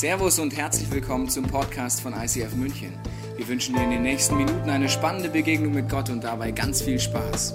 Servus und herzlich willkommen zum Podcast von ICF München. Wir wünschen dir in den nächsten Minuten eine spannende Begegnung mit Gott und dabei ganz viel Spaß.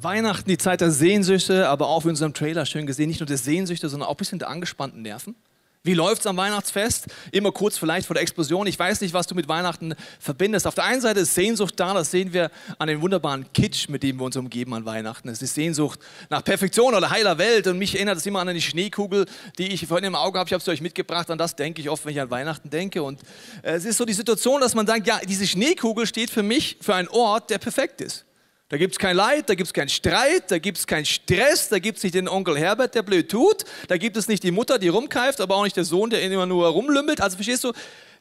Weihnachten, die Zeit der Sehnsüchte, aber auch in unserem Trailer schön gesehen, nicht nur der Sehnsüchte, sondern auch ein bisschen der angespannten Nerven. Wie läuft es am Weihnachtsfest? Immer kurz vielleicht vor der Explosion. Ich weiß nicht, was du mit Weihnachten verbindest. Auf der einen Seite ist Sehnsucht da, das sehen wir an den wunderbaren Kitsch, mit dem wir uns umgeben an Weihnachten. Es ist Sehnsucht nach Perfektion oder heiler Welt. Und mich erinnert es immer an die Schneekugel, die ich vorhin im Auge habe. Ich habe sie euch mitgebracht. An das denke ich oft, wenn ich an Weihnachten denke. Und äh, es ist so die Situation, dass man sagt, ja, diese Schneekugel steht für mich für einen Ort, der perfekt ist. Da gibt es kein Leid, da gibt es keinen Streit, da gibt es keinen Stress, da gibt es nicht den Onkel Herbert, der blöd tut, da gibt es nicht die Mutter, die rumkeift, aber auch nicht der Sohn, der immer nur rumlümmelt. Also verstehst du,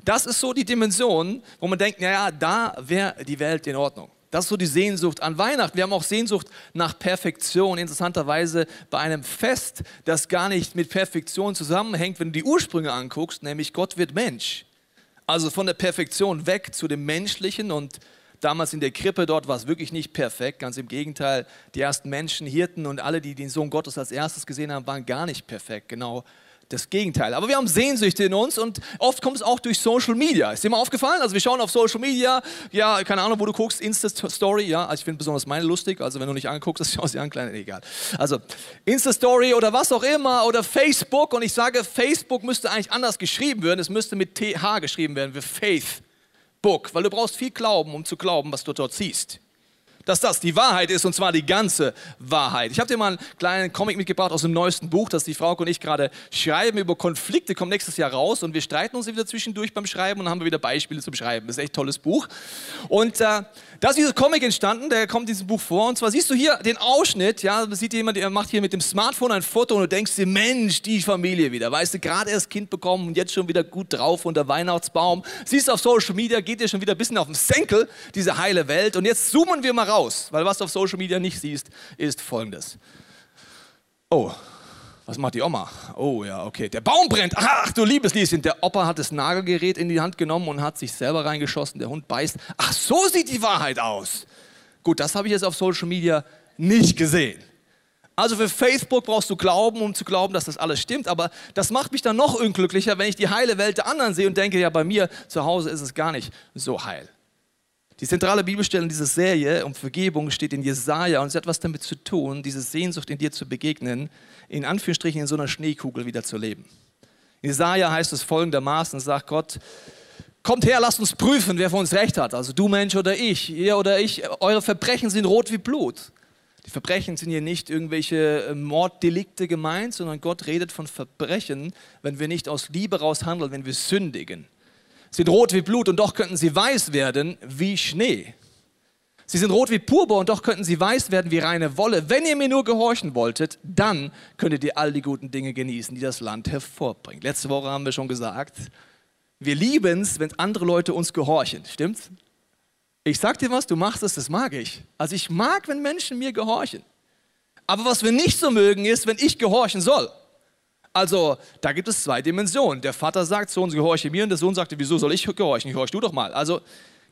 das ist so die Dimension, wo man denkt, naja, da wäre die Welt in Ordnung. Das ist so die Sehnsucht an Weihnachten. Wir haben auch Sehnsucht nach Perfektion. Interessanterweise bei einem Fest, das gar nicht mit Perfektion zusammenhängt, wenn du die Ursprünge anguckst, nämlich Gott wird Mensch. Also von der Perfektion weg zu dem Menschlichen und Damals in der Krippe dort war es wirklich nicht perfekt, ganz im Gegenteil. Die ersten Menschen, Hirten und alle, die den Sohn Gottes als erstes gesehen haben, waren gar nicht perfekt. Genau das Gegenteil. Aber wir haben Sehnsüchte in uns und oft kommt es auch durch Social Media. Ist dir mal aufgefallen? Also wir schauen auf Social Media, ja, keine Ahnung, wo du guckst, Insta-Story, ja, also ich finde besonders meine lustig, also wenn du nicht anguckst, das schaust du an, kleiner, egal. Also Insta-Story oder was auch immer oder Facebook und ich sage, Facebook müsste eigentlich anders geschrieben werden, es müsste mit TH geschrieben werden, wie Faith. Book, weil du brauchst viel Glauben, um zu glauben, was du dort siehst dass das die Wahrheit ist und zwar die ganze Wahrheit. Ich habe dir mal einen kleinen Comic mitgebracht aus dem neuesten Buch, das die Frau und ich gerade schreiben über Konflikte, kommt nächstes Jahr raus und wir streiten uns wieder zwischendurch beim Schreiben und dann haben wir wieder Beispiele zum Schreiben. Das ist echt ein tolles Buch. Und äh, da ist dieses Comic entstanden, der kommt in diesem Buch vor und zwar siehst du hier den Ausschnitt, ja, sieht jemand, der macht hier mit dem Smartphone ein Foto und du denkst dir, Mensch, die Familie wieder, weißt du, gerade erst Kind bekommen und jetzt schon wieder gut drauf unter Weihnachtsbaum. Siehst du auf Social Media, geht dir schon wieder ein bisschen auf den Senkel, diese heile Welt und jetzt zoomen wir mal raus, weil was du auf Social Media nicht siehst, ist folgendes. Oh, was macht die Oma? Oh ja, okay. Der Baum brennt. Ach du liebes Lieschen. Der Opa hat das Nagelgerät in die Hand genommen und hat sich selber reingeschossen. Der Hund beißt. Ach, so sieht die Wahrheit aus. Gut, das habe ich jetzt auf Social Media nicht gesehen. Also für Facebook brauchst du Glauben, um zu glauben, dass das alles stimmt. Aber das macht mich dann noch unglücklicher, wenn ich die heile Welt der anderen sehe und denke, ja, bei mir zu Hause ist es gar nicht so heil. Die zentrale Bibelstelle in dieser Serie um Vergebung steht in Jesaja und es hat etwas damit zu tun, diese Sehnsucht in dir zu begegnen, in Anführungsstrichen in so einer Schneekugel wieder zu leben. In Jesaja heißt es folgendermaßen, sagt Gott, kommt her, lasst uns prüfen, wer von uns recht hat. Also du Mensch oder ich, ihr oder ich, eure Verbrechen sind rot wie Blut. Die Verbrechen sind hier nicht irgendwelche äh, Morddelikte gemeint, sondern Gott redet von Verbrechen, wenn wir nicht aus Liebe raus handeln, wenn wir sündigen sind rot wie Blut und doch könnten sie weiß werden wie Schnee. Sie sind rot wie Purpur und doch könnten sie weiß werden wie reine Wolle. Wenn ihr mir nur gehorchen wolltet, dann könntet ihr all die guten Dinge genießen, die das Land hervorbringt. Letzte Woche haben wir schon gesagt, wir lieben es, wenn andere Leute uns gehorchen. Stimmt's? Ich sag dir was, du machst es, das mag ich. Also ich mag, wenn Menschen mir gehorchen. Aber was wir nicht so mögen, ist, wenn ich gehorchen soll. Also da gibt es zwei Dimensionen. Der Vater sagt, Sohn, gehorche mir und der Sohn sagte, wieso soll ich gehorchen? Gehorch du doch mal. Also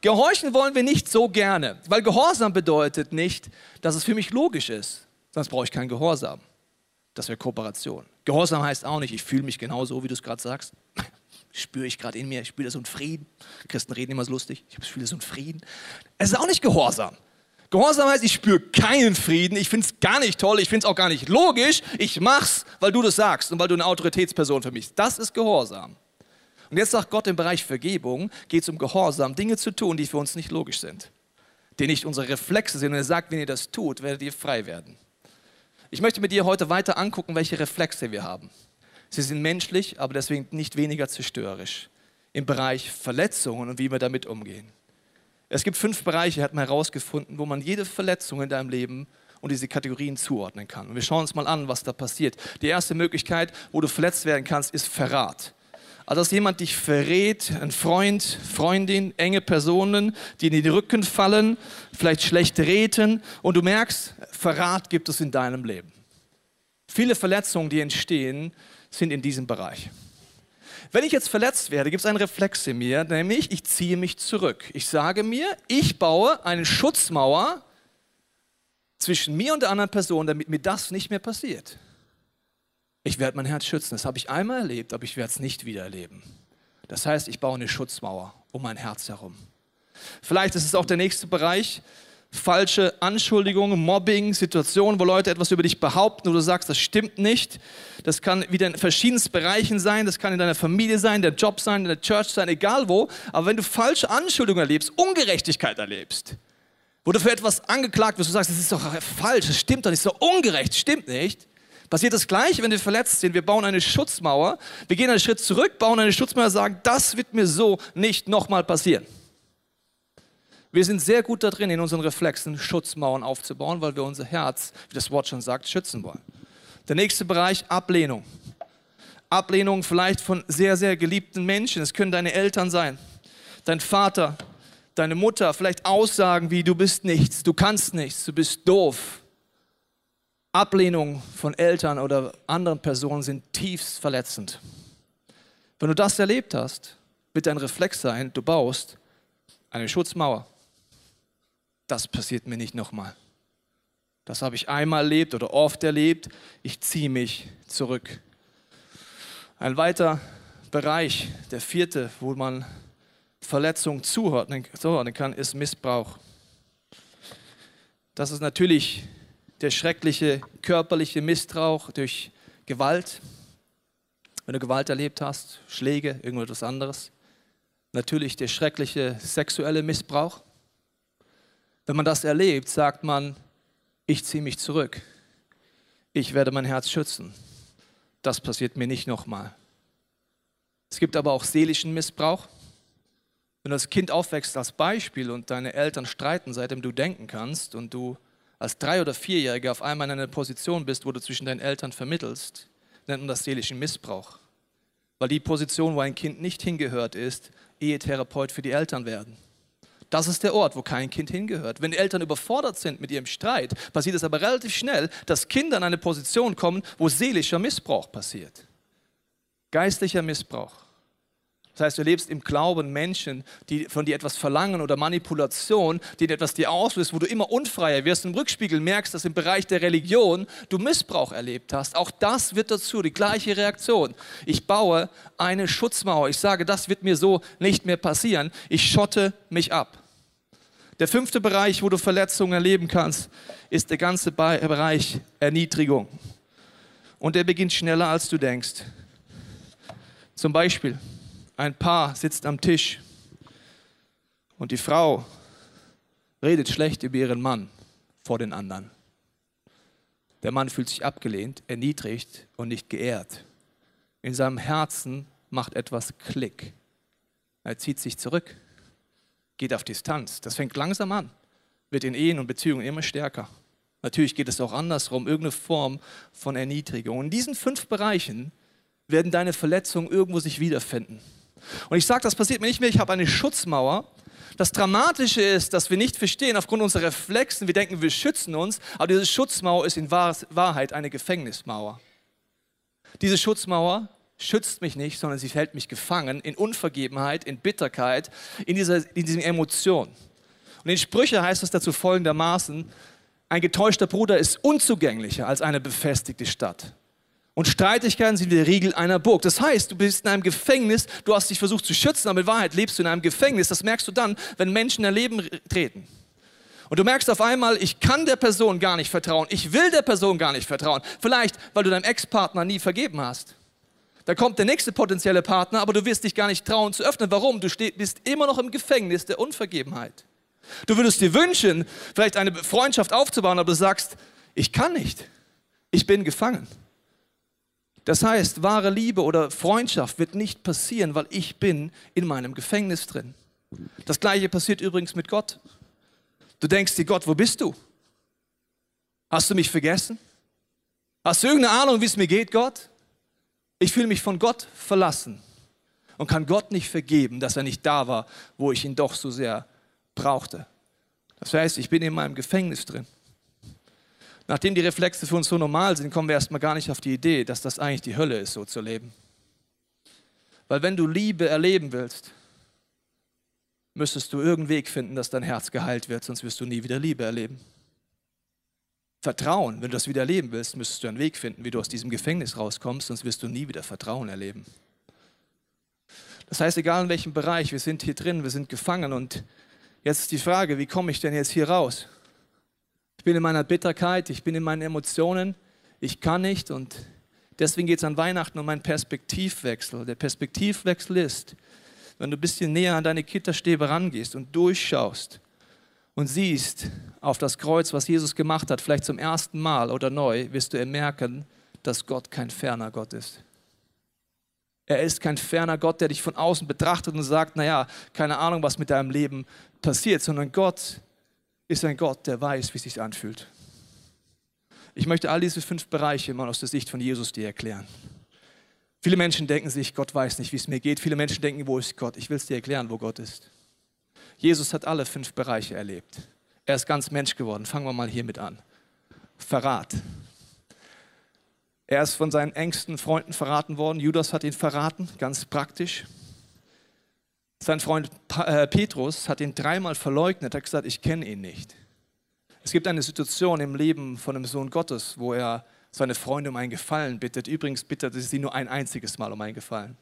gehorchen wollen wir nicht so gerne, weil Gehorsam bedeutet nicht, dass es für mich logisch ist. Sonst brauche ich keinen Gehorsam. Das wäre Kooperation. Gehorsam heißt auch nicht, ich fühle mich genauso, wie du es gerade sagst. Spüre ich gerade in mir, ich spüre so einen Frieden. Christen reden immer so lustig, ich spüre so einen Frieden. Es ist auch nicht Gehorsam. Gehorsam heißt, ich spüre keinen Frieden, ich finde es gar nicht toll, ich finde es auch gar nicht logisch, ich mach's, weil du das sagst und weil du eine Autoritätsperson für mich bist. Das ist Gehorsam. Und jetzt sagt Gott im Bereich Vergebung, geht es um Gehorsam, Dinge zu tun, die für uns nicht logisch sind, die nicht unsere Reflexe sind. Und er sagt, wenn ihr das tut, werdet ihr frei werden. Ich möchte mit dir heute weiter angucken, welche Reflexe wir haben. Sie sind menschlich, aber deswegen nicht weniger zerstörerisch. Im Bereich Verletzungen und wie wir damit umgehen. Es gibt fünf Bereiche, hat man herausgefunden, wo man jede Verletzung in deinem Leben und diese Kategorien zuordnen kann. Und wir schauen uns mal an, was da passiert. Die erste Möglichkeit, wo du verletzt werden kannst, ist Verrat. Also dass jemand dich verrät, ein Freund, Freundin, enge Personen, die in den Rücken fallen, vielleicht schlecht reden und du merkst, Verrat gibt es in deinem Leben. Viele Verletzungen, die entstehen, sind in diesem Bereich. Wenn ich jetzt verletzt werde, gibt es einen Reflex in mir, nämlich ich ziehe mich zurück. Ich sage mir, ich baue eine Schutzmauer zwischen mir und der anderen Person, damit mir das nicht mehr passiert. Ich werde mein Herz schützen. Das habe ich einmal erlebt, aber ich werde es nicht wieder erleben. Das heißt, ich baue eine Schutzmauer um mein Herz herum. Vielleicht ist es auch der nächste Bereich, falsche Anschuldigungen, Mobbing, Situationen, wo Leute etwas über dich behaupten, wo du sagst, das stimmt nicht. Das kann wieder in verschiedensten Bereichen sein, das kann in deiner Familie sein, der Job sein, in der Church sein, egal wo. Aber wenn du falsche Anschuldigungen erlebst, Ungerechtigkeit erlebst, wo du für etwas angeklagt wirst, du sagst, das ist doch falsch, das stimmt doch nicht, das ist doch ungerecht, stimmt nicht. Passiert das gleiche, wenn wir verletzt sind. Wir bauen eine Schutzmauer, wir gehen einen Schritt zurück, bauen eine Schutzmauer, sagen, das wird mir so nicht nochmal passieren. Wir sind sehr gut da drin, in unseren Reflexen Schutzmauern aufzubauen, weil wir unser Herz, wie das Wort schon sagt, schützen wollen. Der nächste Bereich, Ablehnung. Ablehnung vielleicht von sehr, sehr geliebten Menschen. Es können deine Eltern sein, dein Vater, deine Mutter. Vielleicht Aussagen wie, du bist nichts, du kannst nichts, du bist doof. Ablehnung von Eltern oder anderen Personen sind tiefst verletzend. Wenn du das erlebt hast, wird dein Reflex sein, du baust eine Schutzmauer das passiert mir nicht nochmal. Das habe ich einmal erlebt oder oft erlebt. Ich ziehe mich zurück. Ein weiterer Bereich, der vierte, wo man Verletzung zuordnen kann, ist Missbrauch. Das ist natürlich der schreckliche körperliche Missbrauch durch Gewalt. Wenn du Gewalt erlebt hast, Schläge, irgendetwas anderes. Natürlich der schreckliche sexuelle Missbrauch. Wenn man das erlebt, sagt man, ich ziehe mich zurück. Ich werde mein Herz schützen. Das passiert mir nicht nochmal. Es gibt aber auch seelischen Missbrauch. Wenn du als Kind aufwächst als Beispiel und deine Eltern streiten, seitdem du denken kannst und du als Drei- oder Vierjähriger auf einmal in einer Position bist, wo du zwischen deinen Eltern vermittelst, nennt man das seelischen Missbrauch. Weil die Position, wo ein Kind nicht hingehört, ist, Ehetherapeut für die Eltern werden. Das ist der Ort, wo kein Kind hingehört. Wenn die Eltern überfordert sind mit ihrem Streit, passiert es aber relativ schnell, dass Kinder in eine Position kommen, wo seelischer Missbrauch passiert. Geistlicher Missbrauch. Das heißt, du lebst im Glauben Menschen, die von dir etwas verlangen oder Manipulation, die etwas dir auslöst, wo du immer unfreier wirst. Im Rückspiegel merkst, dass im Bereich der Religion du Missbrauch erlebt hast. Auch das wird dazu die gleiche Reaktion. Ich baue eine Schutzmauer. Ich sage, das wird mir so nicht mehr passieren. Ich schotte mich ab. Der fünfte Bereich, wo du Verletzungen erleben kannst, ist der ganze Bereich Erniedrigung. Und der beginnt schneller, als du denkst. Zum Beispiel, ein Paar sitzt am Tisch und die Frau redet schlecht über ihren Mann vor den anderen. Der Mann fühlt sich abgelehnt, erniedrigt und nicht geehrt. In seinem Herzen macht etwas Klick. Er zieht sich zurück, geht auf Distanz. Das fängt langsam an, wird in Ehen und Beziehungen immer stärker. Natürlich geht es auch andersrum, irgendeine Form von Erniedrigung. In diesen fünf Bereichen werden deine Verletzungen irgendwo sich wiederfinden. Und ich sage, das passiert mir nicht mehr, ich habe eine Schutzmauer. Das Dramatische ist, dass wir nicht verstehen, aufgrund unserer Reflexen, wir denken, wir schützen uns, aber diese Schutzmauer ist in Wahrheit eine Gefängnismauer. Diese Schutzmauer schützt mich nicht, sondern sie hält mich gefangen in Unvergebenheit, in Bitterkeit, in dieser, in diesen Emotionen. Und in Sprüche heißt es dazu folgendermaßen, ein getäuschter Bruder ist unzugänglicher als eine befestigte Stadt. Und Streitigkeiten sind wie der Riegel einer Burg. Das heißt, du bist in einem Gefängnis, du hast dich versucht zu schützen, aber in Wahrheit lebst du in einem Gefängnis. Das merkst du dann, wenn Menschen in dein Leben treten. Und du merkst auf einmal, ich kann der Person gar nicht vertrauen, ich will der Person gar nicht vertrauen. Vielleicht, weil du deinem Ex-Partner nie vergeben hast. Da kommt der nächste potenzielle Partner, aber du wirst dich gar nicht trauen zu öffnen. Warum? Du bist immer noch im Gefängnis der Unvergebenheit. Du würdest dir wünschen, vielleicht eine Freundschaft aufzubauen, aber du sagst, ich kann nicht. Ich bin gefangen. Das heißt, wahre Liebe oder Freundschaft wird nicht passieren, weil ich bin in meinem Gefängnis drin. Das gleiche passiert übrigens mit Gott. Du denkst dir, Gott, wo bist du? Hast du mich vergessen? Hast du irgendeine Ahnung, wie es mir geht, Gott? Ich fühle mich von Gott verlassen und kann Gott nicht vergeben, dass er nicht da war, wo ich ihn doch so sehr brauchte. Das heißt, ich bin in meinem Gefängnis drin. Nachdem die Reflexe für uns so normal sind, kommen wir erstmal gar nicht auf die Idee, dass das eigentlich die Hölle ist, so zu leben. Weil wenn du Liebe erleben willst, müsstest du irgendeinen Weg finden, dass dein Herz geheilt wird, sonst wirst du nie wieder Liebe erleben. Vertrauen, wenn du das wieder erleben willst, müsstest du einen Weg finden, wie du aus diesem Gefängnis rauskommst, sonst wirst du nie wieder Vertrauen erleben. Das heißt, egal in welchem Bereich, wir sind hier drin, wir sind gefangen und jetzt ist die Frage, wie komme ich denn jetzt hier raus? Ich bin in meiner Bitterkeit, ich bin in meinen Emotionen, ich kann nicht und deswegen geht es an Weihnachten um einen Perspektivwechsel. Der Perspektivwechsel ist, wenn du ein bisschen näher an deine Gitterstäbe rangehst und durchschaust und siehst auf das Kreuz, was Jesus gemacht hat, vielleicht zum ersten Mal oder neu, wirst du merken, dass Gott kein ferner Gott ist. Er ist kein ferner Gott, der dich von außen betrachtet und sagt, naja, keine Ahnung, was mit deinem Leben passiert, sondern Gott ist ein Gott, der weiß, wie es sich anfühlt. Ich möchte all diese fünf Bereiche mal aus der Sicht von Jesus dir erklären. Viele Menschen denken sich, Gott weiß nicht, wie es mir geht. Viele Menschen denken, wo ist Gott? Ich will es dir erklären, wo Gott ist. Jesus hat alle fünf Bereiche erlebt. Er ist ganz Mensch geworden. Fangen wir mal hiermit an. Verrat. Er ist von seinen engsten Freunden verraten worden. Judas hat ihn verraten, ganz praktisch. Sein Freund äh, Petrus hat ihn dreimal verleugnet, hat gesagt, ich kenne ihn nicht. Es gibt eine Situation im Leben von dem Sohn Gottes, wo er seine Freunde um einen Gefallen bittet. Übrigens bittet er sie nur ein einziges Mal um einen Gefallen.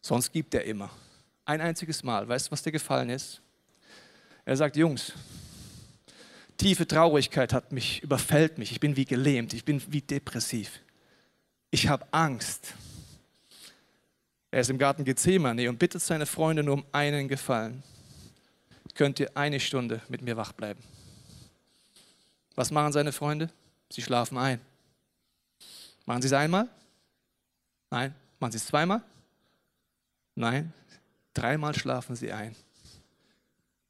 Sonst gibt er immer. Ein einziges Mal. Weißt du, was der Gefallen ist? Er sagt, Jungs, tiefe Traurigkeit hat mich, überfällt mich. Ich bin wie gelähmt, ich bin wie depressiv. Ich habe Angst. Er ist im Garten Gethsemane und bittet seine Freunde nur um einen Gefallen. Könnt ihr eine Stunde mit mir wach bleiben? Was machen seine Freunde? Sie schlafen ein. Machen sie es einmal? Nein. Machen sie es zweimal? Nein. Dreimal schlafen sie ein.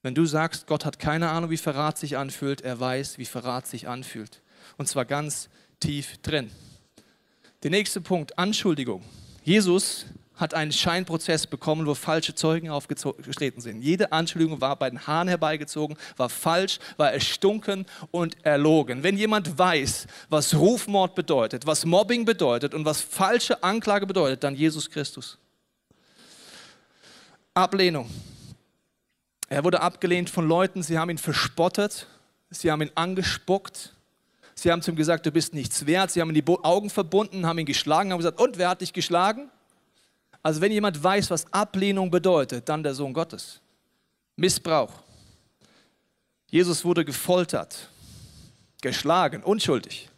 Wenn du sagst, Gott hat keine Ahnung, wie Verrat sich anfühlt, er weiß, wie Verrat sich anfühlt. Und zwar ganz tief drin. Der nächste Punkt, Anschuldigung. Jesus hat einen Scheinprozess bekommen, wo falsche Zeugen aufgetreten sind. Jede Anschuldigung war bei den Haaren herbeigezogen, war falsch, war erstunken und erlogen. Wenn jemand weiß, was Rufmord bedeutet, was Mobbing bedeutet und was falsche Anklage bedeutet, dann Jesus Christus. Ablehnung. Er wurde abgelehnt von Leuten, sie haben ihn verspottet, sie haben ihn angespuckt, sie haben zu ihm gesagt, du bist nichts wert, sie haben ihm die Augen verbunden, haben ihn geschlagen, haben gesagt, und wer hat dich geschlagen? Also wenn jemand weiß, was Ablehnung bedeutet, dann der Sohn Gottes. Missbrauch. Jesus wurde gefoltert, geschlagen, unschuldig.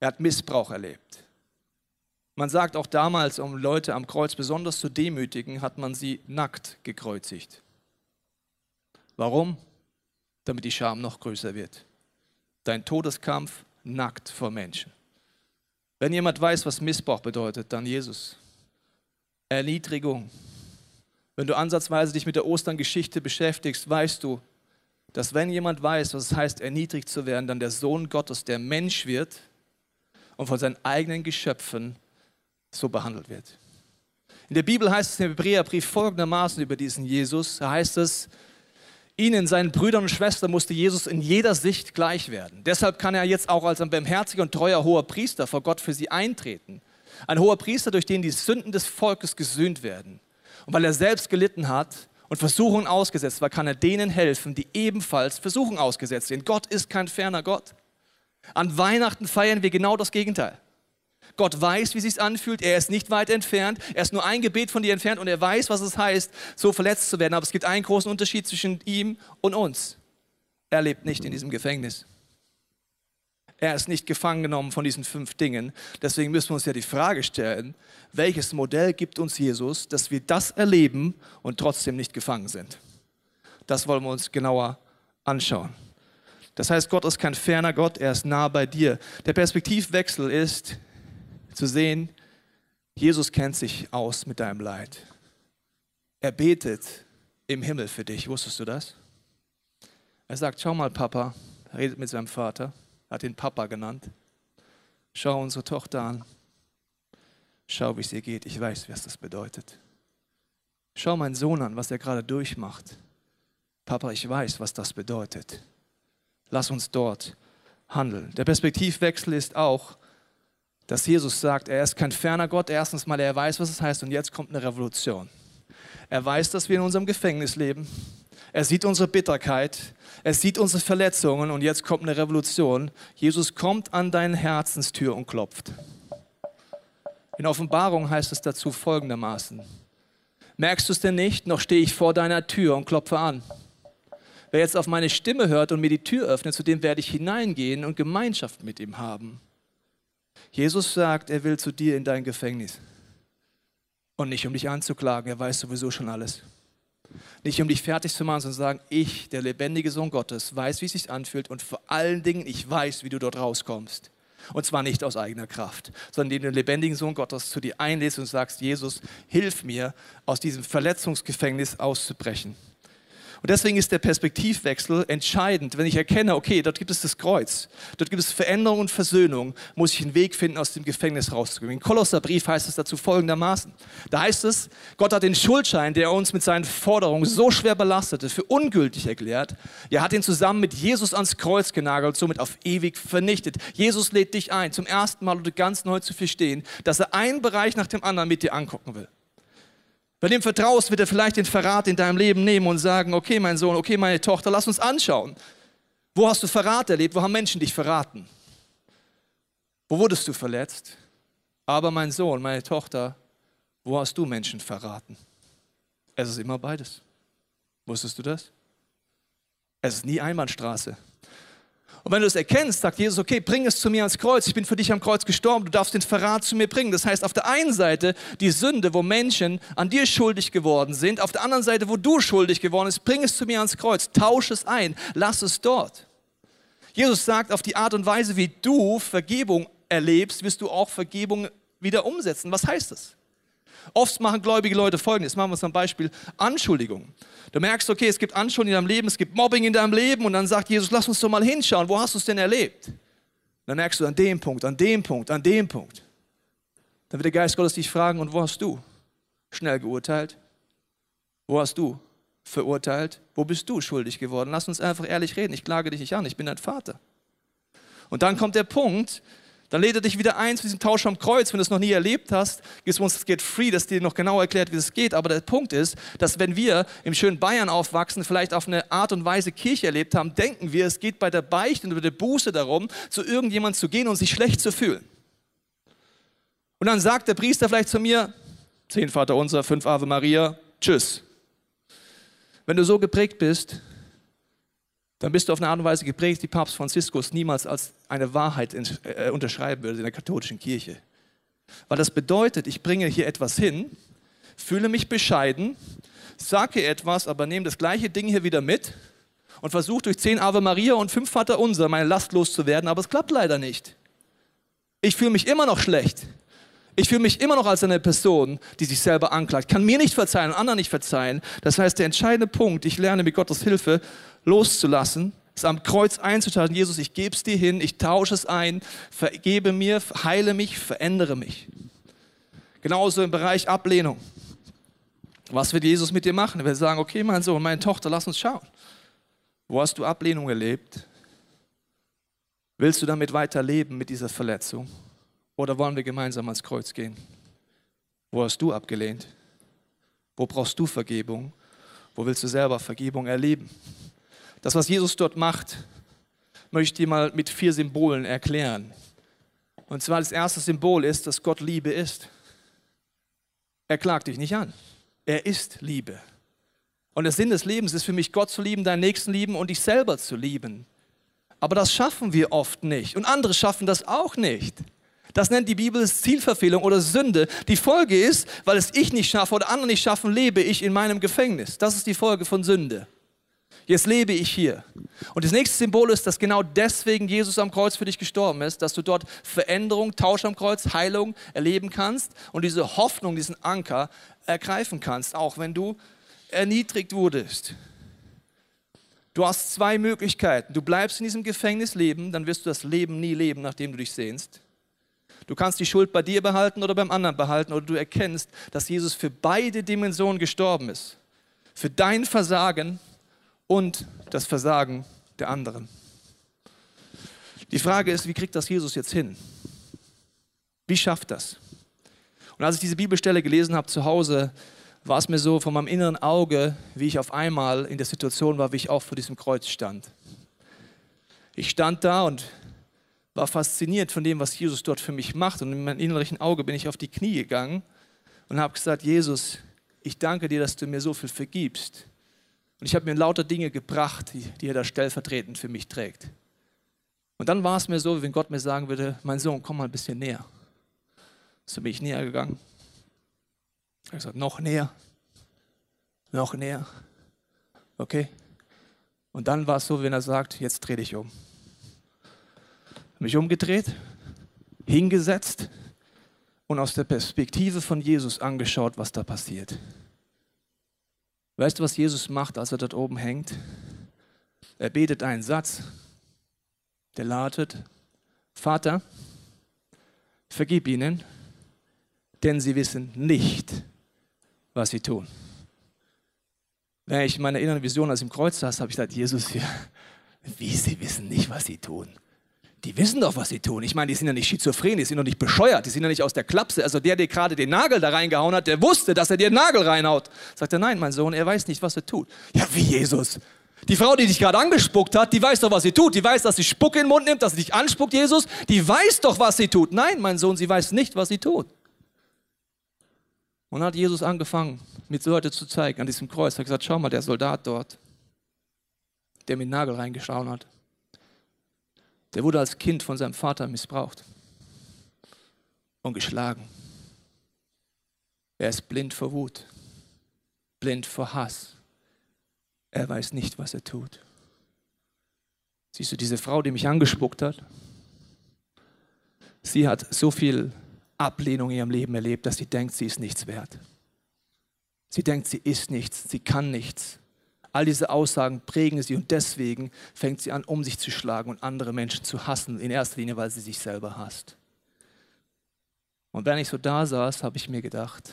Er hat Missbrauch erlebt. Man sagt auch damals, um Leute am Kreuz besonders zu demütigen, hat man sie nackt gekreuzigt. Warum? Damit die Scham noch größer wird. Dein Todeskampf nackt vor Menschen. Wenn jemand weiß, was Missbrauch bedeutet, dann Jesus. Erniedrigung. Wenn du ansatzweise dich mit der Osterngeschichte beschäftigst, weißt du, dass wenn jemand weiß, was es heißt, erniedrigt zu werden, dann der Sohn Gottes, der Mensch wird und von seinen eigenen Geschöpfen so behandelt wird. In der Bibel heißt es im Hebräerbrief folgendermaßen über diesen Jesus, da heißt es, ihnen, seinen Brüdern und Schwestern, musste Jesus in jeder Sicht gleich werden. Deshalb kann er jetzt auch als ein barmherziger und treuer hoher Priester vor Gott für sie eintreten. Ein hoher Priester, durch den die Sünden des Volkes gesühnt werden. Und weil er selbst gelitten hat und Versuchungen ausgesetzt war, kann er denen helfen, die ebenfalls Versuchungen ausgesetzt sind. Gott ist kein ferner Gott. An Weihnachten feiern wir genau das Gegenteil. Gott weiß, wie es sich anfühlt. Er ist nicht weit entfernt. Er ist nur ein Gebet von dir entfernt und er weiß, was es heißt, so verletzt zu werden. Aber es gibt einen großen Unterschied zwischen ihm und uns. Er lebt nicht in diesem Gefängnis. Er ist nicht gefangen genommen von diesen fünf Dingen. Deswegen müssen wir uns ja die Frage stellen, welches Modell gibt uns Jesus, dass wir das erleben und trotzdem nicht gefangen sind? Das wollen wir uns genauer anschauen. Das heißt, Gott ist kein ferner Gott, er ist nah bei dir. Der Perspektivwechsel ist zu sehen, Jesus kennt sich aus mit deinem Leid. Er betet im Himmel für dich. Wusstest du das? Er sagt, schau mal, Papa, er redet mit seinem Vater hat ihn Papa genannt. Schau unsere Tochter an. Schau, wie es ihr geht. Ich weiß, was das bedeutet. Schau meinen Sohn an, was er gerade durchmacht. Papa, ich weiß, was das bedeutet. Lass uns dort handeln. Der Perspektivwechsel ist auch, dass Jesus sagt, er ist kein ferner Gott. Erstens mal, er weiß, was es heißt und jetzt kommt eine Revolution. Er weiß, dass wir in unserem Gefängnis leben. Er sieht unsere Bitterkeit, er sieht unsere Verletzungen und jetzt kommt eine Revolution. Jesus kommt an deine Herzenstür und klopft. In Offenbarung heißt es dazu folgendermaßen. Merkst du es denn nicht? Noch stehe ich vor deiner Tür und klopfe an. Wer jetzt auf meine Stimme hört und mir die Tür öffnet, zu dem werde ich hineingehen und Gemeinschaft mit ihm haben. Jesus sagt, er will zu dir in dein Gefängnis. Und nicht um dich anzuklagen, er weiß sowieso schon alles. Nicht um dich fertig zu machen, sondern sagen, ich, der lebendige Sohn Gottes, weiß, wie es sich anfühlt und vor allen Dingen, ich weiß, wie du dort rauskommst. Und zwar nicht aus eigener Kraft, sondern indem du den lebendigen Sohn Gottes zu dir einlädst und sagst, Jesus, hilf mir, aus diesem Verletzungsgefängnis auszubrechen. Und deswegen ist der Perspektivwechsel entscheidend. Wenn ich erkenne, okay, dort gibt es das Kreuz, dort gibt es Veränderung und Versöhnung, muss ich einen Weg finden, aus dem Gefängnis rauszukommen. Im Kolosserbrief heißt es dazu folgendermaßen. Da heißt es, Gott hat den Schuldschein, der uns mit seinen Forderungen so schwer belastete, für ungültig erklärt. Er hat ihn zusammen mit Jesus ans Kreuz genagelt und somit auf ewig vernichtet. Jesus lädt dich ein, zum ersten Mal oder ganz neu zu verstehen, dass er einen Bereich nach dem anderen mit dir angucken will. Wenn du ihm vertraust, wird er vielleicht den Verrat in deinem Leben nehmen und sagen, okay, mein Sohn, okay, meine Tochter, lass uns anschauen. Wo hast du Verrat erlebt? Wo haben Menschen dich verraten? Wo wurdest du verletzt? Aber mein Sohn, meine Tochter, wo hast du Menschen verraten? Es ist immer beides. Wusstest du das? Es ist nie Einbahnstraße. Und wenn du es erkennst, sagt Jesus, okay, bring es zu mir ans Kreuz. Ich bin für dich am Kreuz gestorben. Du darfst den Verrat zu mir bringen. Das heißt, auf der einen Seite die Sünde, wo Menschen an dir schuldig geworden sind. Auf der anderen Seite, wo du schuldig geworden bist, bring es zu mir ans Kreuz. Tausch es ein. Lass es dort. Jesus sagt, auf die Art und Weise, wie du Vergebung erlebst, wirst du auch Vergebung wieder umsetzen. Was heißt das? Oft machen gläubige Leute folgendes. Machen wir uns ein Beispiel. Anschuldigungen. Du merkst, okay, es gibt Anschuldigungen in deinem Leben, es gibt Mobbing in deinem Leben und dann sagt Jesus, lass uns doch mal hinschauen. Wo hast du es denn erlebt? Dann merkst du an dem Punkt, an dem Punkt, an dem Punkt. Dann wird der Geist Gottes dich fragen, und wo hast du schnell geurteilt? Wo hast du verurteilt? Wo bist du schuldig geworden? Lass uns einfach ehrlich reden. Ich klage dich nicht an, ich bin dein Vater. Und dann kommt der Punkt, dann lädt er dich wieder ein zu diesem Tausch am Kreuz, wenn du es noch nie erlebt hast. Gibt es uns das Get Free, das dir noch genau erklärt, wie es geht. Aber der Punkt ist, dass wenn wir im schönen Bayern aufwachsen, vielleicht auf eine Art und Weise Kirche erlebt haben, denken wir, es geht bei der Beichte und bei der Buße darum, zu irgendjemandem zu gehen und sich schlecht zu fühlen. Und dann sagt der Priester vielleicht zu mir, zehn Vater unser, fünf Ave Maria, tschüss. Wenn du so geprägt bist, dann bist du auf eine Art und Weise geprägt, die Papst Franziskus niemals als eine Wahrheit äh, unterschreiben würde in der katholischen Kirche. Weil das bedeutet, ich bringe hier etwas hin, fühle mich bescheiden, sage etwas, aber nehme das gleiche Ding hier wieder mit und versuche durch zehn Ave Maria und fünf Vater Unser meine Last loszuwerden, aber es klappt leider nicht. Ich fühle mich immer noch schlecht. Ich fühle mich immer noch als eine Person, die sich selber anklagt, kann mir nicht verzeihen anderen nicht verzeihen. Das heißt, der entscheidende Punkt, ich lerne mit Gottes Hilfe loszulassen, es am Kreuz einzutauschen. Jesus, ich gebe es dir hin, ich tausche es ein, vergebe mir, heile mich, verändere mich. Genauso im Bereich Ablehnung. Was wird Jesus mit dir machen? Er wird sagen, okay, mein Sohn, meine Tochter, lass uns schauen. Wo hast du Ablehnung erlebt? Willst du damit weiterleben mit dieser Verletzung? Oder wollen wir gemeinsam ans Kreuz gehen? Wo hast du abgelehnt? Wo brauchst du Vergebung? Wo willst du selber Vergebung erleben? Das, was Jesus dort macht, möchte ich mal mit vier Symbolen erklären. Und zwar das erste Symbol ist, dass Gott Liebe ist. Er klagt dich nicht an. Er ist Liebe. Und der Sinn des Lebens ist für mich, Gott zu lieben, deinen Nächsten lieben und dich selber zu lieben. Aber das schaffen wir oft nicht. Und andere schaffen das auch nicht. Das nennt die Bibel Zielverfehlung oder Sünde. Die Folge ist, weil es ich nicht schaffe oder andere nicht schaffen, lebe ich in meinem Gefängnis. Das ist die Folge von Sünde. Jetzt lebe ich hier. Und das nächste Symbol ist, dass genau deswegen Jesus am Kreuz für dich gestorben ist, dass du dort Veränderung, Tausch am Kreuz, Heilung erleben kannst und diese Hoffnung, diesen Anker ergreifen kannst, auch wenn du erniedrigt wurdest. Du hast zwei Möglichkeiten. Du bleibst in diesem Gefängnis leben, dann wirst du das Leben nie leben, nachdem du dich sehnst. Du kannst die Schuld bei dir behalten oder beim anderen behalten oder du erkennst, dass Jesus für beide Dimensionen gestorben ist. Für dein Versagen und das Versagen der anderen. Die Frage ist, wie kriegt das Jesus jetzt hin? Wie schafft das? Und als ich diese Bibelstelle gelesen habe zu Hause, war es mir so von meinem inneren Auge, wie ich auf einmal in der Situation war, wie ich auch vor diesem Kreuz stand. Ich stand da und war fasziniert von dem, was Jesus dort für mich macht. Und in meinem innerlichen Auge bin ich auf die Knie gegangen und habe gesagt, Jesus, ich danke dir, dass du mir so viel vergibst. Und ich habe mir lauter Dinge gebracht, die, die er da stellvertretend für mich trägt. Und dann war es mir so, wie wenn Gott mir sagen würde, mein Sohn, komm mal ein bisschen näher. So bin ich näher gegangen. Ich habe gesagt, noch näher, noch näher. Okay. Und dann war es so, wenn er sagt, jetzt dreh dich um. Mich umgedreht, hingesetzt und aus der Perspektive von Jesus angeschaut, was da passiert. Weißt du, was Jesus macht, als er dort oben hängt? Er betet einen Satz, der lautet, Vater, vergib ihnen, denn sie wissen nicht, was sie tun. Wenn ich meine innere Vision als im Kreuz saß, habe ich gesagt, Jesus, wie sie wissen nicht, was sie tun die wissen doch, was sie tun. Ich meine, die sind ja nicht schizophren, die sind doch nicht bescheuert, die sind ja nicht aus der Klapse. Also der, der gerade den Nagel da reingehauen hat, der wusste, dass er dir den Nagel reinhaut. Sagt er, nein, mein Sohn, er weiß nicht, was er tut. Ja, wie Jesus? Die Frau, die dich gerade angespuckt hat, die weiß doch, was sie tut. Die weiß, dass sie Spucke in den Mund nimmt, dass sie dich anspuckt, Jesus. Die weiß doch, was sie tut. Nein, mein Sohn, sie weiß nicht, was sie tut. Und dann hat Jesus angefangen, mit Leute zu zeigen an diesem Kreuz. Er hat gesagt, schau mal, der Soldat dort, der mit Nagel reingeschaut hat. Der wurde als Kind von seinem Vater missbraucht und geschlagen. Er ist blind vor Wut, blind vor Hass. Er weiß nicht, was er tut. Siehst du diese Frau, die mich angespuckt hat? Sie hat so viel Ablehnung in ihrem Leben erlebt, dass sie denkt, sie ist nichts wert. Sie denkt, sie ist nichts, sie kann nichts. All diese Aussagen prägen sie und deswegen fängt sie an, um sich zu schlagen und andere Menschen zu hassen, in erster Linie, weil sie sich selber hasst. Und wenn ich so da saß, habe ich mir gedacht,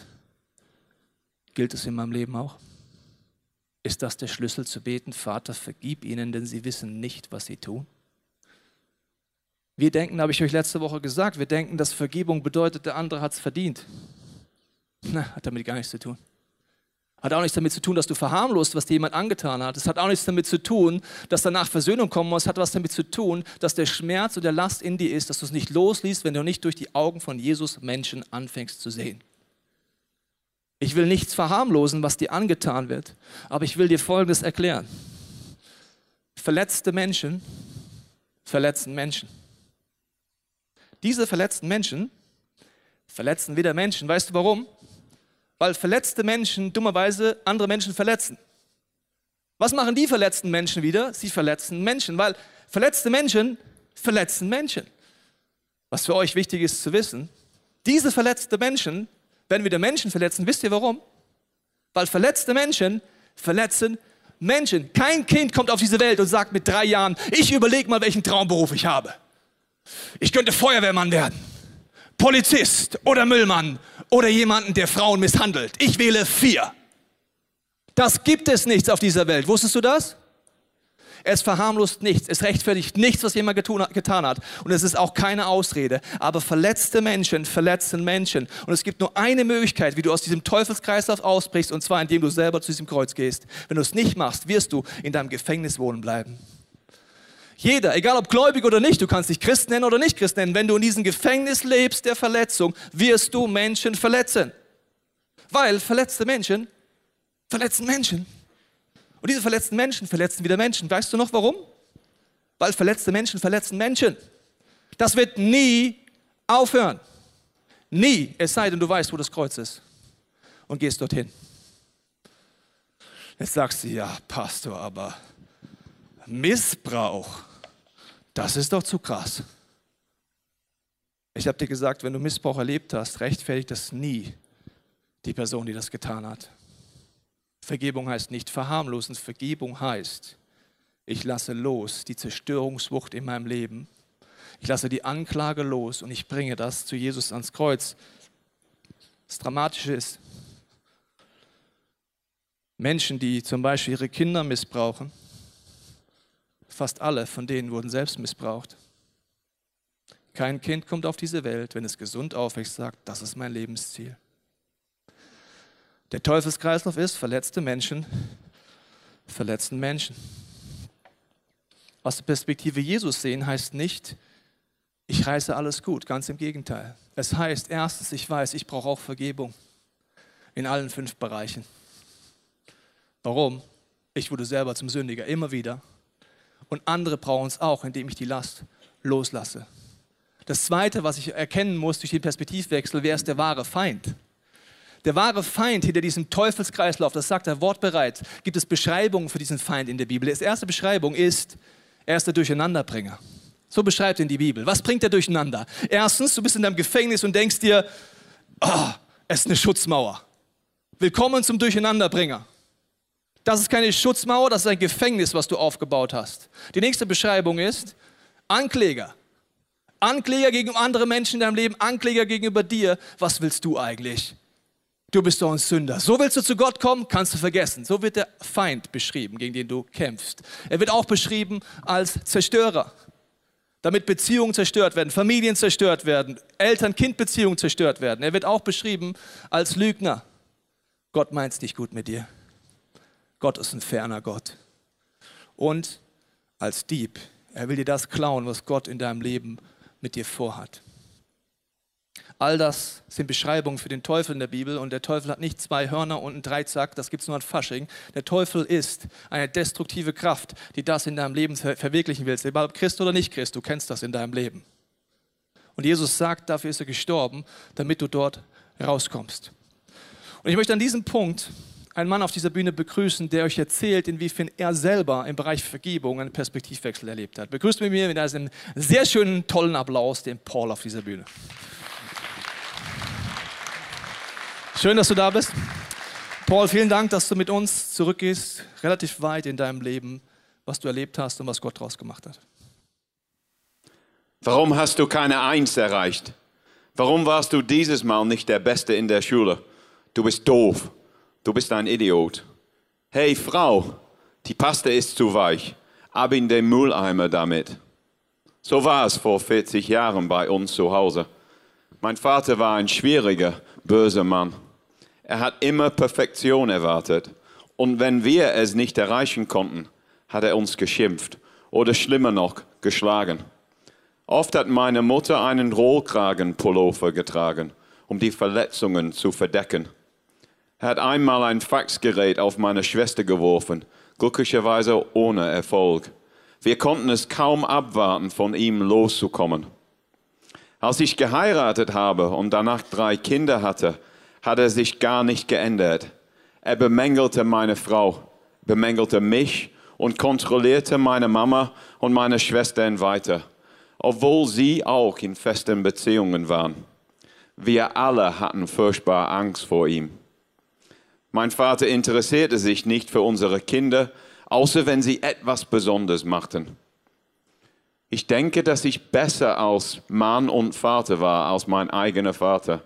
gilt es in meinem Leben auch? Ist das der Schlüssel zu beten, Vater, vergib ihnen, denn sie wissen nicht, was sie tun? Wir denken, habe ich euch letzte Woche gesagt, wir denken, dass Vergebung bedeutet, der andere hat es verdient. Na, hat damit gar nichts zu tun. Hat auch nichts damit zu tun, dass du verharmlost, was dir jemand angetan hat. Es hat auch nichts damit zu tun, dass danach Versöhnung kommen muss. Es hat was damit zu tun, dass der Schmerz und der Last in dir ist, dass du es nicht losliest, wenn du nicht durch die Augen von Jesus Menschen anfängst zu sehen. Ich will nichts verharmlosen, was dir angetan wird, aber ich will dir Folgendes erklären. Verletzte Menschen verletzen Menschen. Diese verletzten Menschen verletzen wieder Menschen. Weißt du warum? Weil verletzte Menschen dummerweise andere Menschen verletzen. Was machen die verletzten Menschen wieder? Sie verletzen Menschen, weil verletzte Menschen verletzen Menschen. Was für euch wichtig ist zu wissen, diese verletzten Menschen werden wieder Menschen verletzen. Wisst ihr warum? Weil verletzte Menschen verletzen Menschen. Kein Kind kommt auf diese Welt und sagt mit drei Jahren, ich überlege mal, welchen Traumberuf ich habe. Ich könnte Feuerwehrmann werden, Polizist oder Müllmann oder jemanden, der Frauen misshandelt. Ich wähle vier. Das gibt es nichts auf dieser Welt. Wusstest du das? Es verharmlost nichts, es rechtfertigt nichts, was jemand getan hat. Und es ist auch keine Ausrede. Aber verletzte Menschen verletzen Menschen. Und es gibt nur eine Möglichkeit, wie du aus diesem Teufelskreislauf ausbrichst, und zwar indem du selber zu diesem Kreuz gehst. Wenn du es nicht machst, wirst du in deinem Gefängnis wohnen bleiben. Jeder, egal ob gläubig oder nicht, du kannst dich Christ nennen oder nicht Christ nennen, wenn du in diesem Gefängnis lebst der Verletzung, wirst du Menschen verletzen. Weil verletzte Menschen verletzen Menschen. Und diese verletzten Menschen verletzen wieder Menschen. Weißt du noch warum? Weil verletzte Menschen verletzen Menschen. Das wird nie aufhören. Nie, es sei denn, du weißt, wo das Kreuz ist und gehst dorthin. Jetzt sagst du, ja, Pastor, aber Missbrauch. Das ist doch zu krass. Ich habe dir gesagt, wenn du Missbrauch erlebt hast, rechtfertigt das nie die Person, die das getan hat. Vergebung heißt nicht verharmlosen, Vergebung heißt, ich lasse los die Zerstörungswucht in meinem Leben. Ich lasse die Anklage los und ich bringe das zu Jesus ans Kreuz. Das Dramatische ist, Menschen, die zum Beispiel ihre Kinder missbrauchen, Fast alle von denen wurden selbst missbraucht. Kein Kind kommt auf diese Welt, wenn es gesund aufwächst, sagt, das ist mein Lebensziel. Der Teufelskreislauf ist verletzte Menschen, verletzten Menschen. Aus der Perspektive Jesus sehen heißt nicht, ich reiße alles gut, ganz im Gegenteil. Es heißt erstens, ich weiß, ich brauche auch Vergebung in allen fünf Bereichen. Warum? Ich wurde selber zum Sündiger, immer wieder. Und andere brauchen es auch, indem ich die Last loslasse. Das Zweite, was ich erkennen muss durch den Perspektivwechsel, wer ist der wahre Feind? Der wahre Feind hinter diesem Teufelskreislauf, das sagt er wortbereit, gibt es Beschreibungen für diesen Feind in der Bibel. Die erste Beschreibung ist, er ist der Durcheinanderbringer. So beschreibt ihn die Bibel. Was bringt er durcheinander? Erstens, du bist in deinem Gefängnis und denkst dir, oh, es ist eine Schutzmauer. Willkommen zum Durcheinanderbringer. Das ist keine Schutzmauer, das ist ein Gefängnis, was du aufgebaut hast. Die nächste Beschreibung ist Ankläger. Ankläger gegen andere Menschen in deinem Leben, Ankläger gegenüber dir. Was willst du eigentlich? Du bist doch ein Sünder. So willst du zu Gott kommen, kannst du vergessen. So wird der Feind beschrieben, gegen den du kämpfst. Er wird auch beschrieben als Zerstörer, damit Beziehungen zerstört werden, Familien zerstört werden, Eltern-Kind-Beziehungen zerstört werden. Er wird auch beschrieben als Lügner. Gott meint es nicht gut mit dir. Gott ist ein ferner Gott. Und als Dieb. Er will dir das klauen, was Gott in deinem Leben mit dir vorhat. All das sind Beschreibungen für den Teufel in der Bibel und der Teufel hat nicht zwei Hörner und einen Dreizack, das gibt es nur an Fasching. Der Teufel ist eine destruktive Kraft, die das in deinem Leben ver verwirklichen will. Egal ob Christ oder nicht Christ, du kennst das in deinem Leben. Und Jesus sagt, dafür ist er gestorben, damit du dort rauskommst. Und ich möchte an diesem Punkt einen Mann auf dieser Bühne begrüßen, der euch erzählt, inwiefern er selber im Bereich Vergebung einen Perspektivwechsel erlebt hat. Begrüßt mit mir mit einem sehr schönen, tollen Applaus den Paul auf dieser Bühne. Schön, dass du da bist. Paul, vielen Dank, dass du mit uns zurückgehst, relativ weit in deinem Leben, was du erlebt hast und was Gott daraus gemacht hat. Warum hast du keine Eins erreicht? Warum warst du dieses Mal nicht der Beste in der Schule? Du bist doof du bist ein Idiot. Hey Frau, die Paste ist zu weich, ab in den Mülleimer damit. So war es vor 40 Jahren bei uns zu Hause. Mein Vater war ein schwieriger, böser Mann. Er hat immer Perfektion erwartet. Und wenn wir es nicht erreichen konnten, hat er uns geschimpft oder schlimmer noch geschlagen. Oft hat meine Mutter einen Rollkragenpullover getragen, um die Verletzungen zu verdecken. Er hat einmal ein Faxgerät auf meine Schwester geworfen, glücklicherweise ohne Erfolg. Wir konnten es kaum abwarten, von ihm loszukommen. Als ich geheiratet habe und danach drei Kinder hatte, hat er sich gar nicht geändert. Er bemängelte meine Frau, bemängelte mich und kontrollierte meine Mama und meine Schwestern weiter, obwohl sie auch in festen Beziehungen waren. Wir alle hatten furchtbar Angst vor ihm. Mein Vater interessierte sich nicht für unsere Kinder, außer wenn sie etwas Besonderes machten. Ich denke, dass ich besser als Mann und Vater war als mein eigener Vater.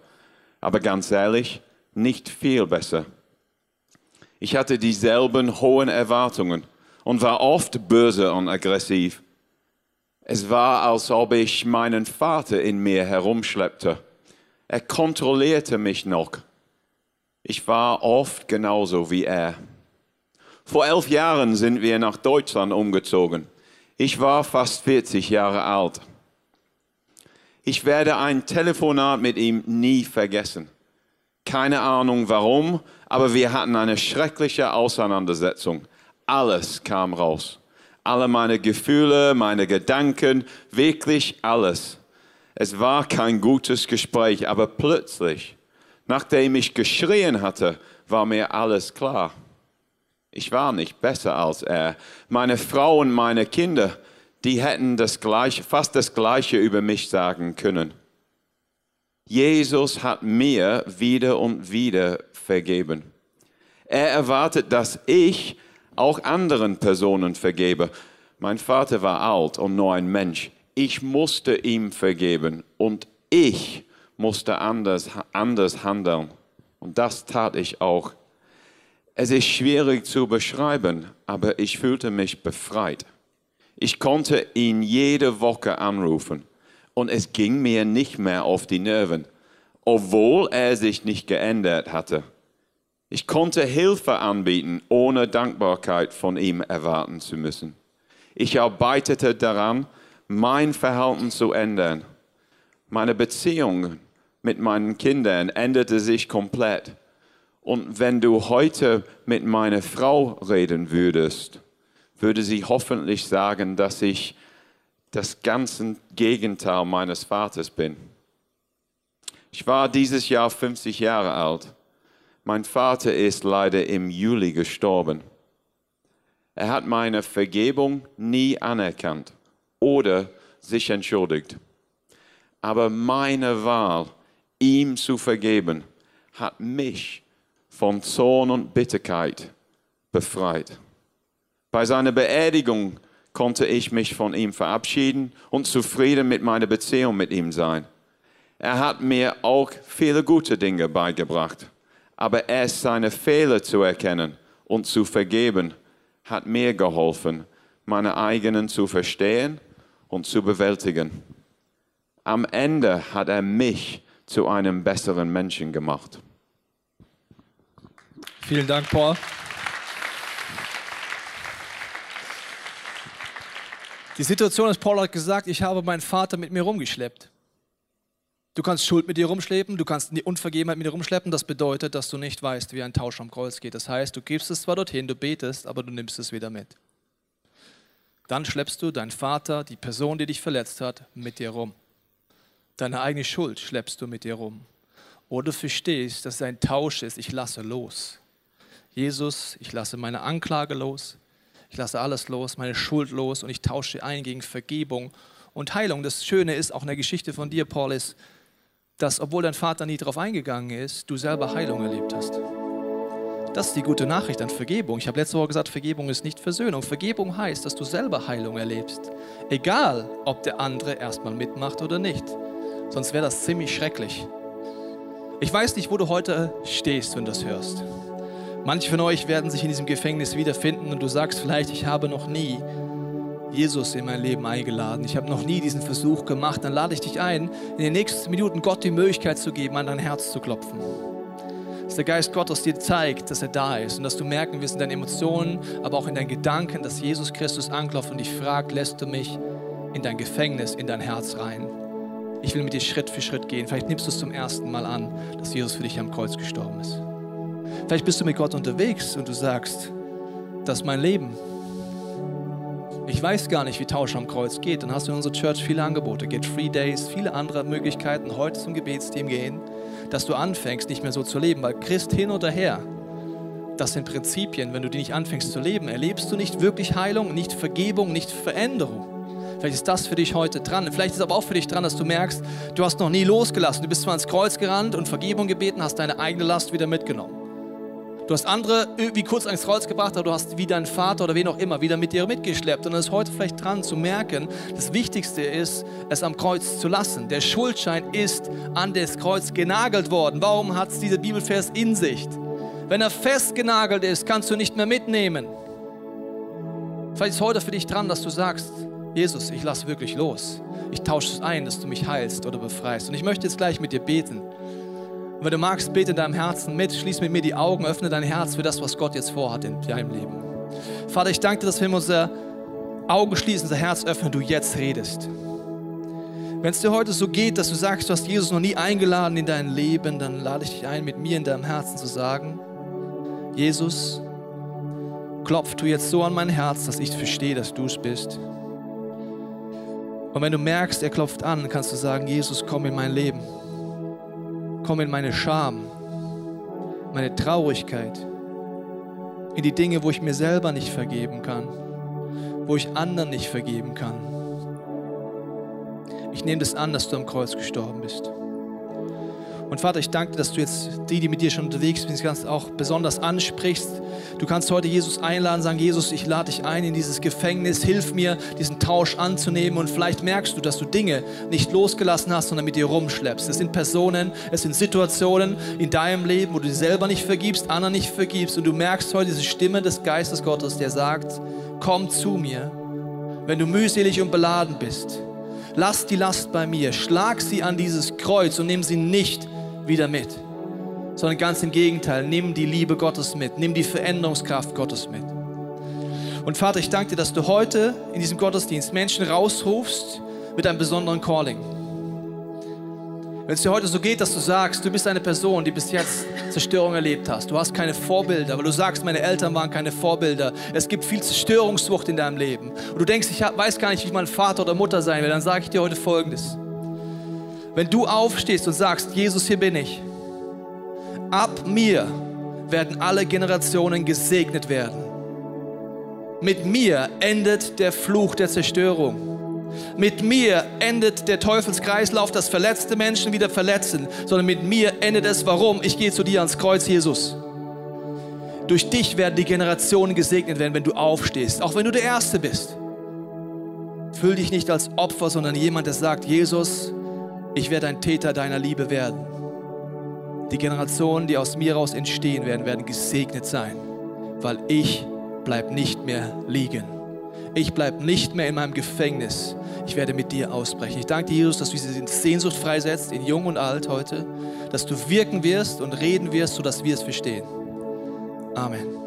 Aber ganz ehrlich, nicht viel besser. Ich hatte dieselben hohen Erwartungen und war oft böse und aggressiv. Es war, als ob ich meinen Vater in mir herumschleppte. Er kontrollierte mich noch ich war oft genauso wie er. Vor elf Jahren sind wir nach Deutschland umgezogen. Ich war fast 40 Jahre alt. Ich werde ein Telefonat mit ihm nie vergessen. Keine Ahnung warum, aber wir hatten eine schreckliche Auseinandersetzung. Alles kam raus. Alle meine Gefühle, meine Gedanken, wirklich alles. Es war kein gutes Gespräch, aber plötzlich Nachdem ich geschrien hatte, war mir alles klar. Ich war nicht besser als er. Meine Frau und meine Kinder, die hätten das gleiche, fast das Gleiche über mich sagen können. Jesus hat mir wieder und wieder vergeben. Er erwartet, dass ich auch anderen Personen vergebe. Mein Vater war alt und nur ein Mensch. Ich musste ihm vergeben und ich musste anders, anders handeln. Und das tat ich auch. Es ist schwierig zu beschreiben, aber ich fühlte mich befreit. Ich konnte ihn jede Woche anrufen und es ging mir nicht mehr auf die Nerven, obwohl er sich nicht geändert hatte. Ich konnte Hilfe anbieten, ohne Dankbarkeit von ihm erwarten zu müssen. Ich arbeitete daran, mein Verhalten zu ändern. Meine Beziehung mit meinen Kindern änderte sich komplett. Und wenn du heute mit meiner Frau reden würdest, würde sie hoffentlich sagen, dass ich das ganze Gegenteil meines Vaters bin. Ich war dieses Jahr 50 Jahre alt. Mein Vater ist leider im Juli gestorben. Er hat meine Vergebung nie anerkannt oder sich entschuldigt. Aber meine Wahl, ihm zu vergeben, hat mich von Zorn und Bitterkeit befreit. Bei seiner Beerdigung konnte ich mich von ihm verabschieden und zufrieden mit meiner Beziehung mit ihm sein. Er hat mir auch viele gute Dinge beigebracht aber erst seine Fehler zu erkennen und zu vergeben, hat mir geholfen, meine eigenen zu verstehen und zu bewältigen. Am Ende hat er mich zu einem besseren Menschen gemacht. Vielen Dank, Paul. Die Situation ist, Paul hat gesagt, ich habe meinen Vater mit mir rumgeschleppt. Du kannst Schuld mit dir rumschleppen, du kannst die Unvergebenheit mit dir rumschleppen. Das bedeutet, dass du nicht weißt, wie ein Tausch am Kreuz geht. Das heißt, du gibst es zwar dorthin, du betest, aber du nimmst es wieder mit. Dann schleppst du deinen Vater, die Person, die dich verletzt hat, mit dir rum. Deine eigene Schuld schleppst du mit dir rum. Oder du verstehst, dass es ein Tausch ist, ich lasse los. Jesus, ich lasse meine Anklage los, ich lasse alles los, meine Schuld los und ich tausche ein gegen Vergebung und Heilung. Das Schöne ist, auch in der Geschichte von dir, Paul, ist, dass, obwohl dein Vater nie darauf eingegangen ist, du selber Heilung erlebt hast. Das ist die gute Nachricht an Vergebung. Ich habe letzte Woche gesagt, Vergebung ist nicht Versöhnung. Vergebung heißt, dass du selber Heilung erlebst. Egal, ob der andere erstmal mitmacht oder nicht. Sonst wäre das ziemlich schrecklich. Ich weiß nicht, wo du heute stehst, wenn du das hörst. Manche von euch werden sich in diesem Gefängnis wiederfinden und du sagst vielleicht, ich habe noch nie Jesus in mein Leben eingeladen. Ich habe noch nie diesen Versuch gemacht. Dann lade ich dich ein, in den nächsten Minuten Gott die Möglichkeit zu geben, an dein Herz zu klopfen. Dass der Geist Gottes dir zeigt, dass er da ist und dass du merken wirst in deinen Emotionen, aber auch in deinen Gedanken, dass Jesus Christus anklopft und dich fragt, lässt du mich in dein Gefängnis, in dein Herz rein. Ich will mit dir Schritt für Schritt gehen. Vielleicht nimmst du es zum ersten Mal an, dass Jesus für dich am Kreuz gestorben ist. Vielleicht bist du mit Gott unterwegs und du sagst, das ist mein Leben ich weiß gar nicht, wie Tausch am Kreuz geht, dann hast du in unserer Church viele Angebote, Get Free Days, viele andere Möglichkeiten, heute zum Gebetsteam gehen, dass du anfängst, nicht mehr so zu leben, weil Christ hin oder her, das sind Prinzipien, wenn du die nicht anfängst zu leben, erlebst du nicht wirklich Heilung, nicht Vergebung, nicht Veränderung. Vielleicht ist das für dich heute dran. Vielleicht ist aber auch für dich dran, dass du merkst, du hast noch nie losgelassen. Du bist zwar ans Kreuz gerannt und Vergebung gebeten, hast deine eigene Last wieder mitgenommen. Du hast andere irgendwie kurz ans Kreuz gebracht, aber du hast wie dein Vater oder wen auch immer wieder mit dir mitgeschleppt. Und es ist heute vielleicht dran zu merken, das Wichtigste ist, es am Kreuz zu lassen. Der Schuldschein ist an das Kreuz genagelt worden. Warum hat es dieser Bibelvers in sich? Wenn er festgenagelt ist, kannst du nicht mehr mitnehmen. Vielleicht ist heute für dich dran, dass du sagst, Jesus, ich lasse wirklich los. Ich tausche es ein, dass du mich heilst oder befreist. Und ich möchte jetzt gleich mit dir beten. Und wenn du magst, bete in deinem Herzen mit, schließ mit mir die Augen, öffne dein Herz für das, was Gott jetzt vorhat in deinem Leben. Vater, ich danke dir, dass wir unsere Augen schließen, unser Herz öffnen, du jetzt redest. Wenn es dir heute so geht, dass du sagst, du hast Jesus noch nie eingeladen in dein Leben, dann lade ich dich ein, mit mir in deinem Herzen zu sagen, Jesus, klopf du jetzt so an mein Herz, dass ich verstehe, dass du es bist. Und wenn du merkst, er klopft an, kannst du sagen, Jesus, komm in mein Leben komme in meine Scham, meine Traurigkeit, in die Dinge, wo ich mir selber nicht vergeben kann, wo ich anderen nicht vergeben kann. Ich nehme das an, dass du am Kreuz gestorben bist. Und Vater, ich danke dir, dass du jetzt die, die mit dir schon unterwegs sind, ganz auch besonders ansprichst. Du kannst heute Jesus einladen, sagen, Jesus, ich lade dich ein in dieses Gefängnis, hilf mir, diesen Tausch anzunehmen. Und vielleicht merkst du, dass du Dinge nicht losgelassen hast, sondern mit dir rumschleppst. Es sind Personen, es sind Situationen in deinem Leben, wo du dir selber nicht vergibst, anderen nicht vergibst. Und du merkst heute diese Stimme des Geistes Gottes, der sagt, komm zu mir, wenn du mühselig und beladen bist. Lass die Last bei mir, schlag sie an dieses Kreuz und nimm sie nicht wieder mit. sondern ganz im Gegenteil, nimm die Liebe Gottes mit, nimm die Veränderungskraft Gottes mit. Und Vater, ich danke dir, dass du heute in diesem Gottesdienst Menschen rausrufst mit einem besonderen Calling. Wenn es dir heute so geht, dass du sagst, du bist eine Person, die bis jetzt Zerstörung erlebt hast. Du hast keine Vorbilder, weil du sagst, meine Eltern waren keine Vorbilder. Es gibt viel Zerstörungswucht in deinem Leben. Und du denkst, ich weiß gar nicht, wie ich mein Vater oder Mutter sein will. Dann sage ich dir heute Folgendes. Wenn du aufstehst und sagst, Jesus, hier bin ich. Ab mir werden alle Generationen gesegnet werden. Mit mir endet der Fluch der Zerstörung. Mit mir endet der Teufelskreislauf, dass verletzte Menschen wieder verletzen, sondern mit mir endet es, warum? Ich gehe zu dir ans Kreuz, Jesus. Durch dich werden die Generationen gesegnet werden, wenn du aufstehst, auch wenn du der Erste bist. Fühl dich nicht als Opfer, sondern jemand, der sagt, Jesus, ich werde ein Täter deiner Liebe werden. Die Generationen, die aus mir raus entstehen werden, werden gesegnet sein, weil ich bleib nicht mehr liegen. Ich bleibe nicht mehr in meinem Gefängnis. Ich werde mit dir ausbrechen. Ich danke dir, Jesus, dass du diese Sehnsucht freisetzt, in Jung und Alt heute, dass du wirken wirst und reden wirst, sodass wir es verstehen. Amen.